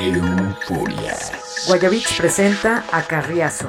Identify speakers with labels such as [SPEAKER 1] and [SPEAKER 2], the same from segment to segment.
[SPEAKER 1] Euforia.
[SPEAKER 2] Guayabits presenta a Carriazo.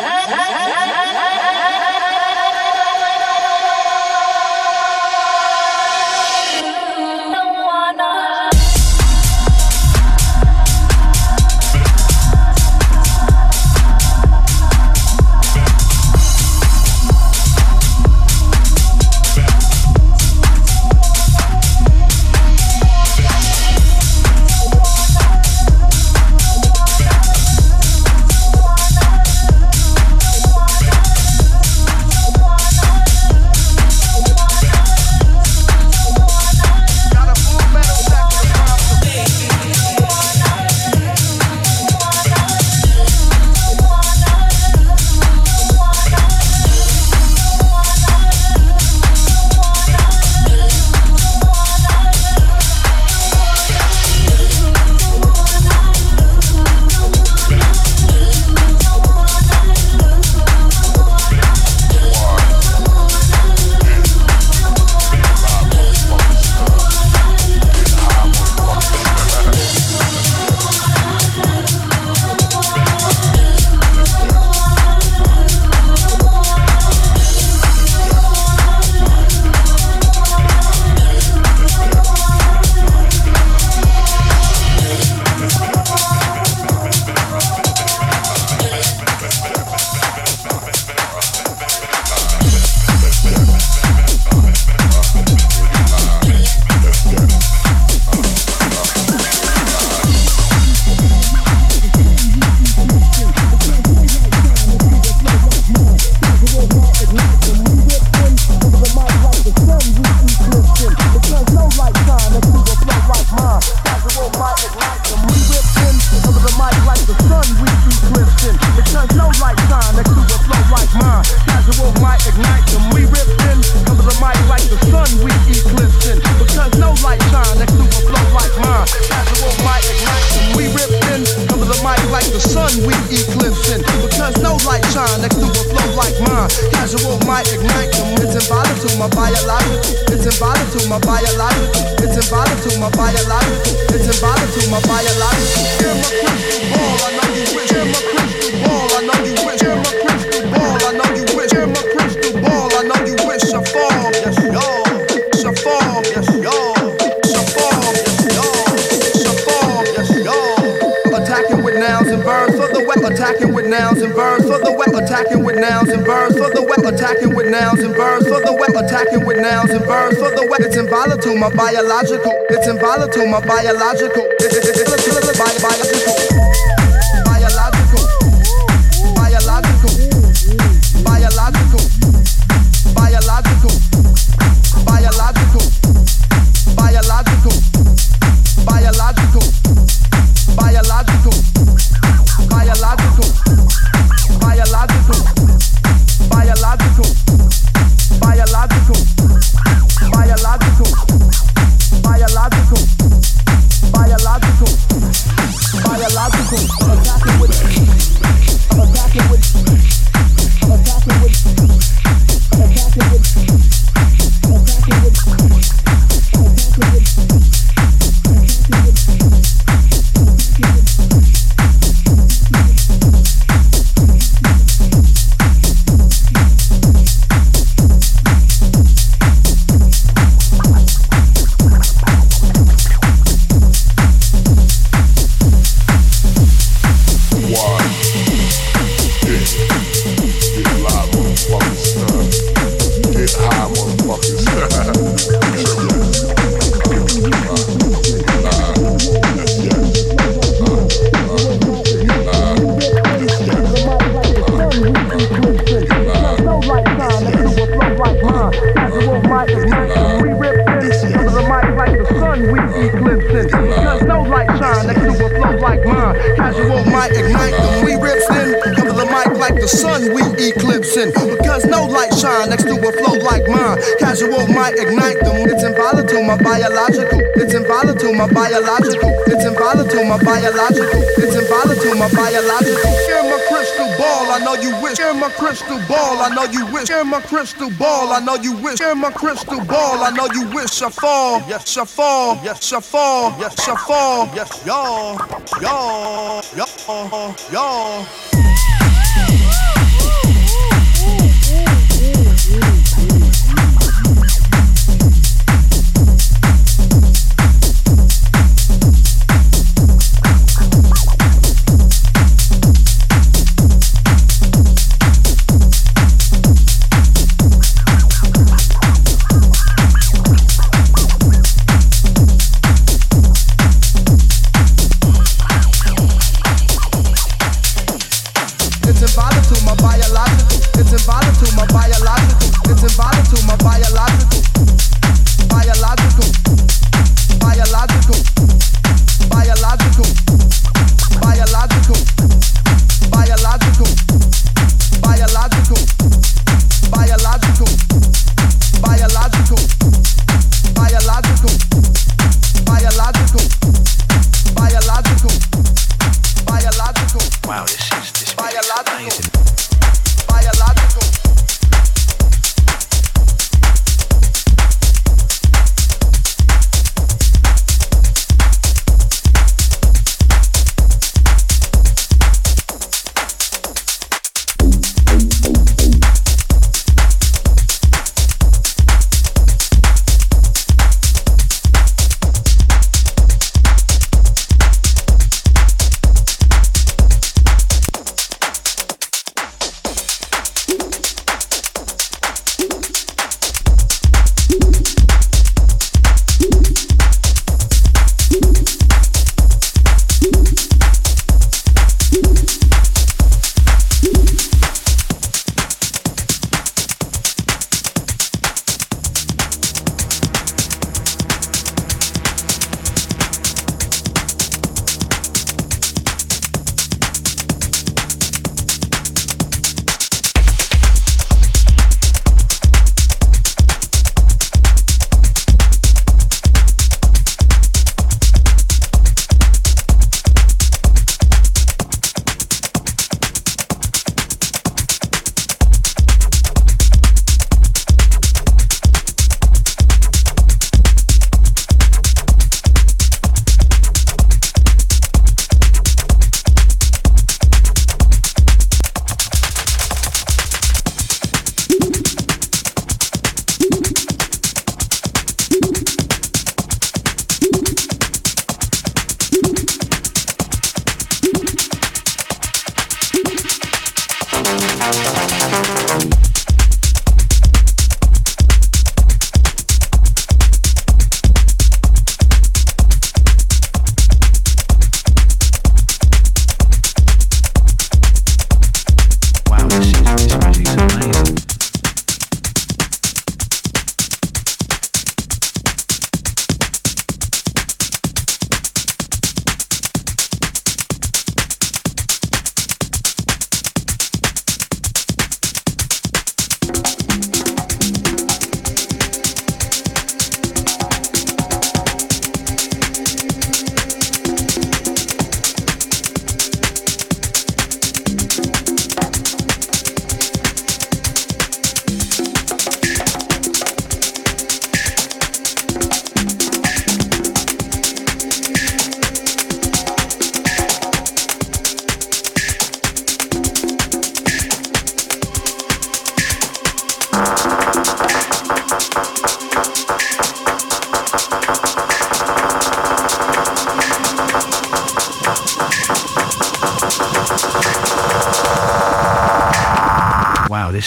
[SPEAKER 3] I know you wish. In my crystal ball, I know you wish. I fall, yes, I fall, yes, I fall, yes, I fall, yes, y'all, y'all, y'all, y'all.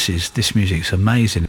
[SPEAKER 4] This is this music's amazing.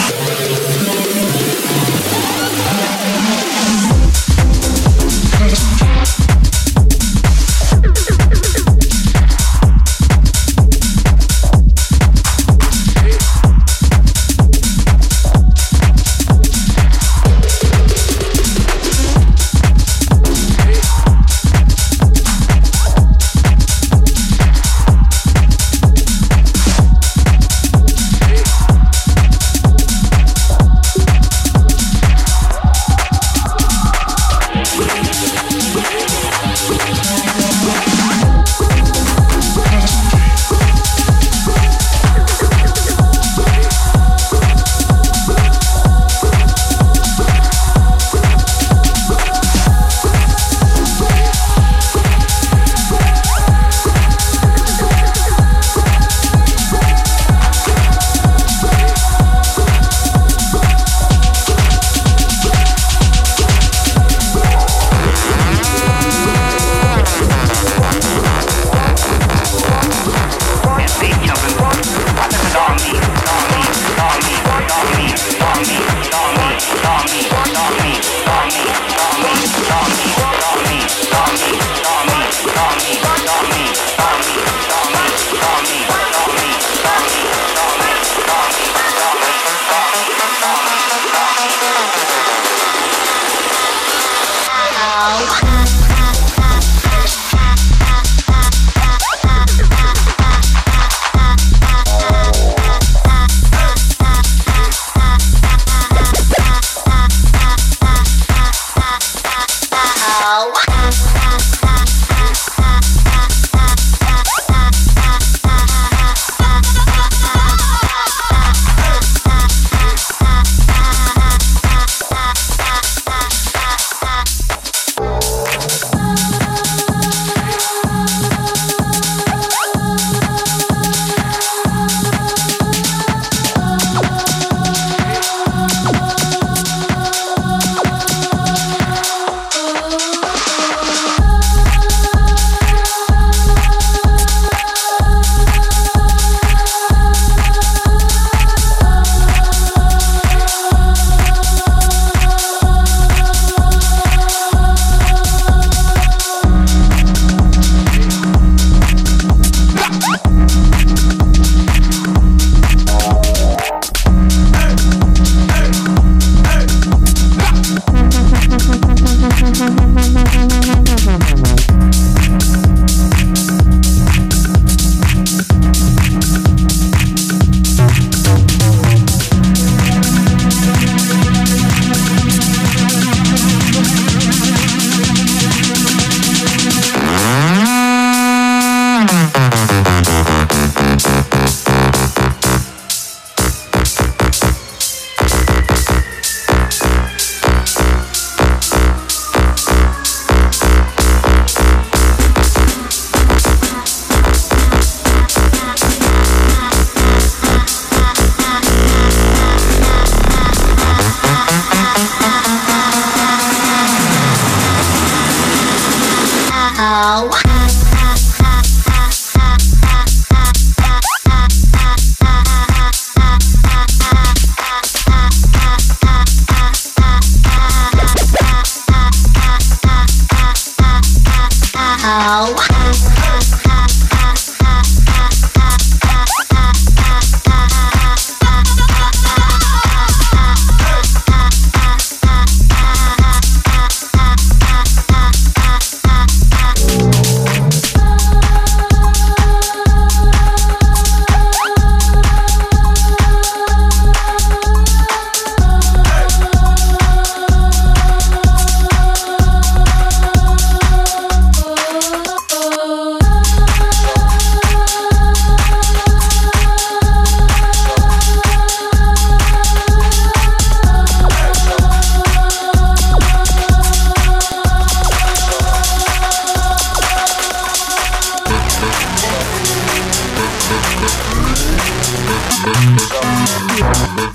[SPEAKER 5] Come, come,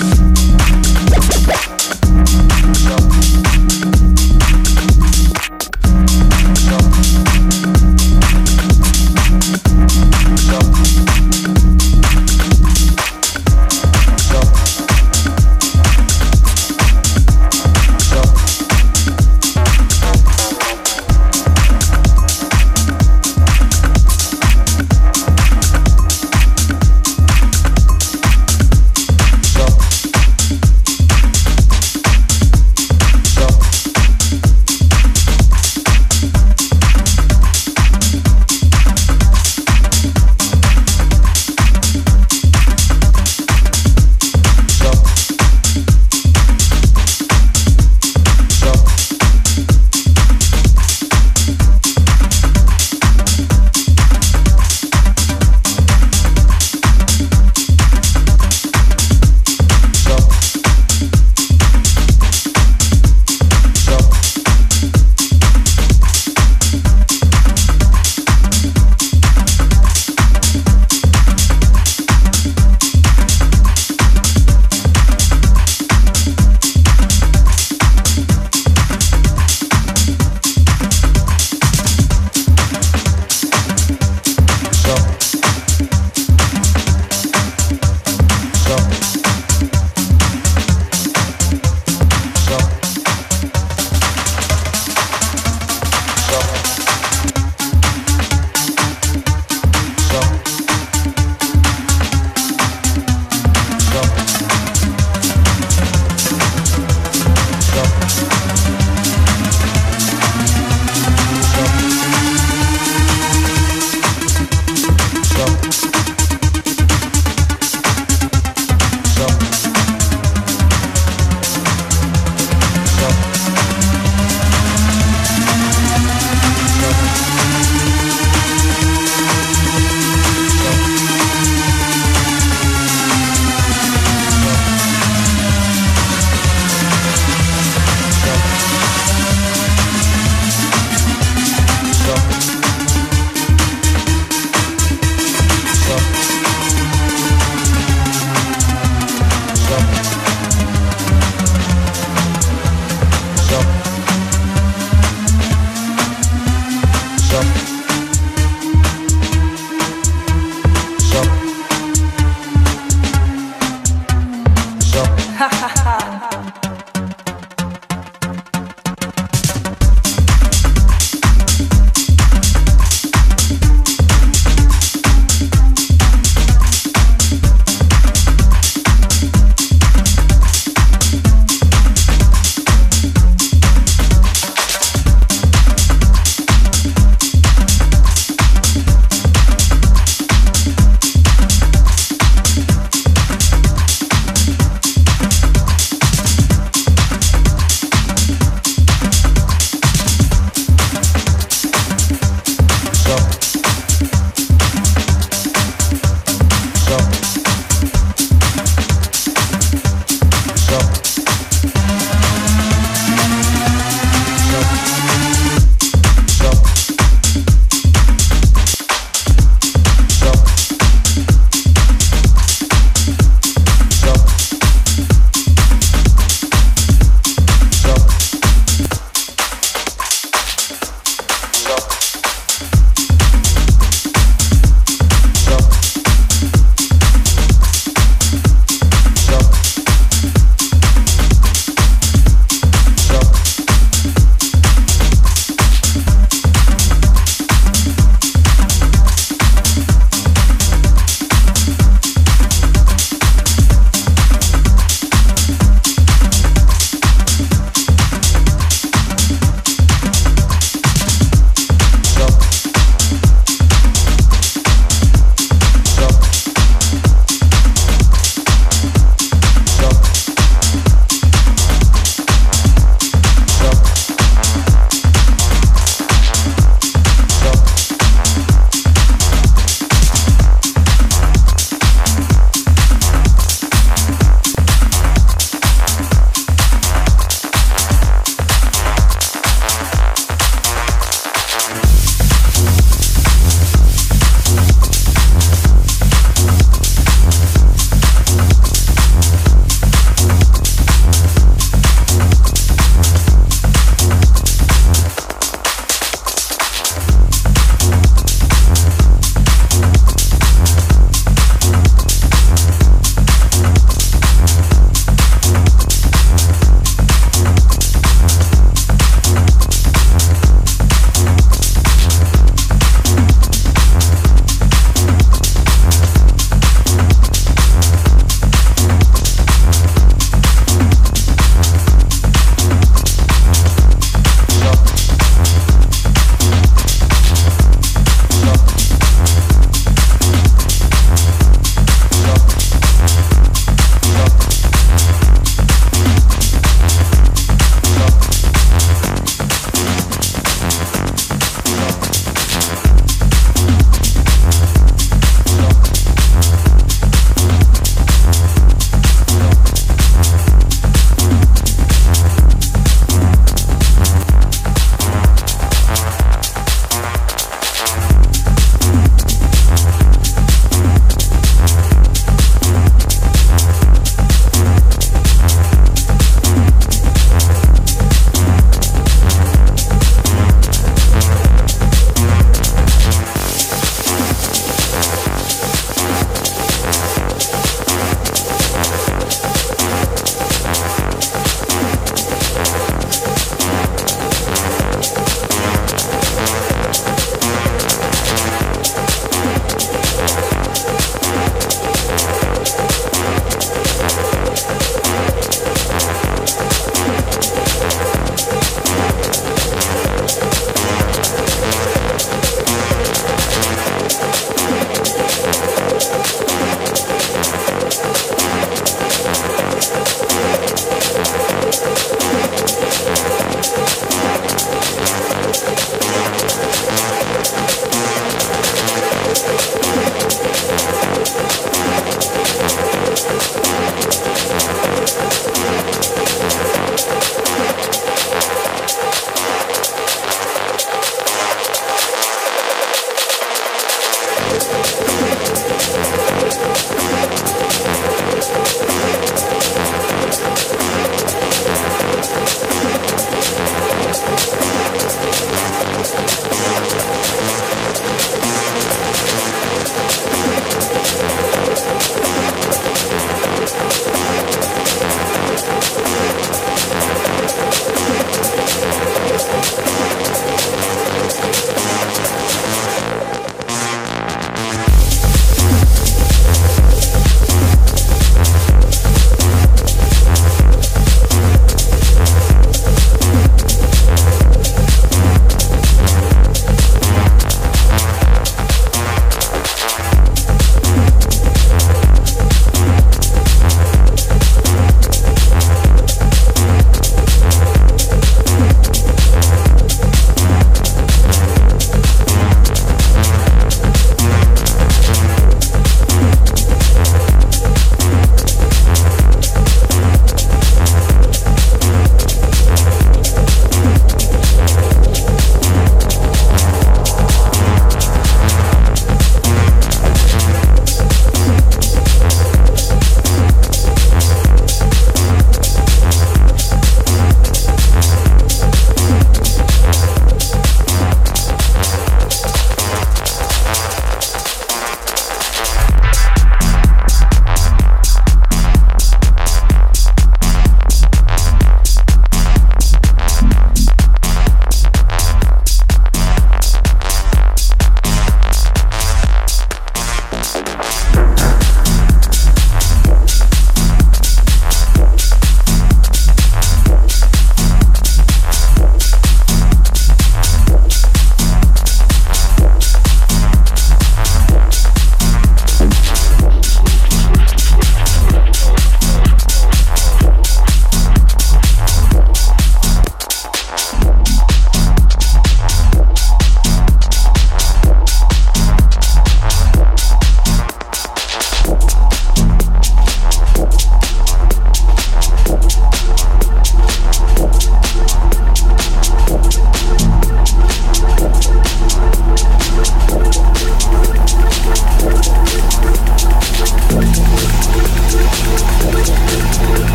[SPEAKER 5] come.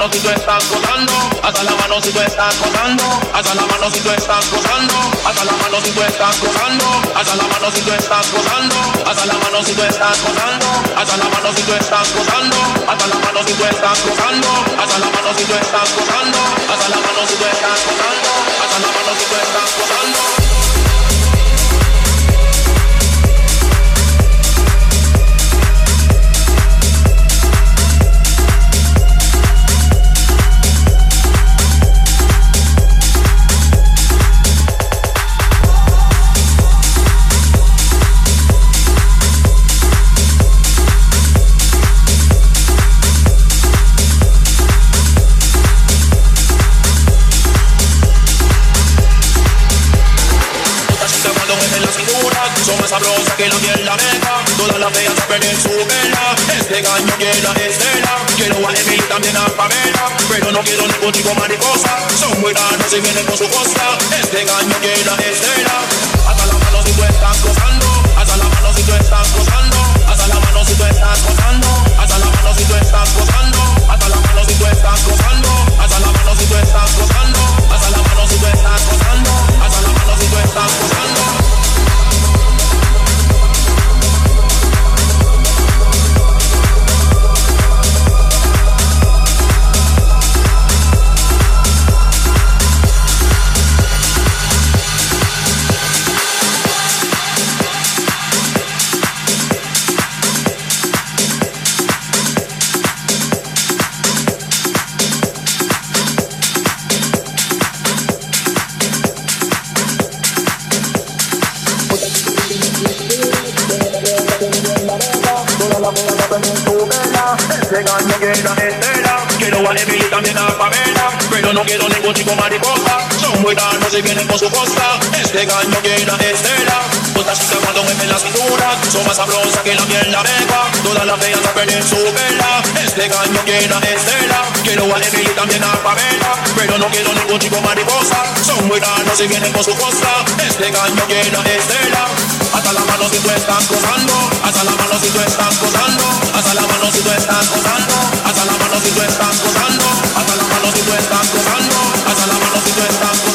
[SPEAKER 5] Mano si tú estás gozando, hasta la mano si tú estás gozando, hasta la mano si tú estás gozando, hasta la mano si tú estás gozando, hasta la mano si tú estás gozando, hasta la mano si tú estás gozando, que la miel la meca Todas las feas perder su vela. Este gallo quiere la estela. Quiero a Emily también a Pamela. Pero no quiero ningún tipo mariposa. Son muy raros y vienen con su costa. Este gallo quiere la estela. Hasta la mano si tú estás gozando. Hasta la mano si tú estás gozando. Hasta la mano si tú estás gozando. Hasta la mano si tú estás gozando. Hasta la mano si tú estás gozando. Hasta la mano si tú estás gozando Quiero a Emily también a Pamela Pero no quiero ningún chico mariposa Son muy raros y vienen con su costa Este gallo quiere a Estela Todas chicas cuando mueven la cintura Son más sabrosas que la miel la Todas las feas a perder su vela Este gallo quiere a Estela Quiero a Emily también a Pamela no quiero ningún chico mariposa. Son muy raros y vienen con su costa. Este gallo quiere a Estela. Hasta la mano si tú estás gozando, hasta la mano si tú estás gozando, hasta la mano si tú estás gozando, hasta la mano si tú estás gozando, hasta la mano si tú estás gozando, hasta la mano si tú estás gozando,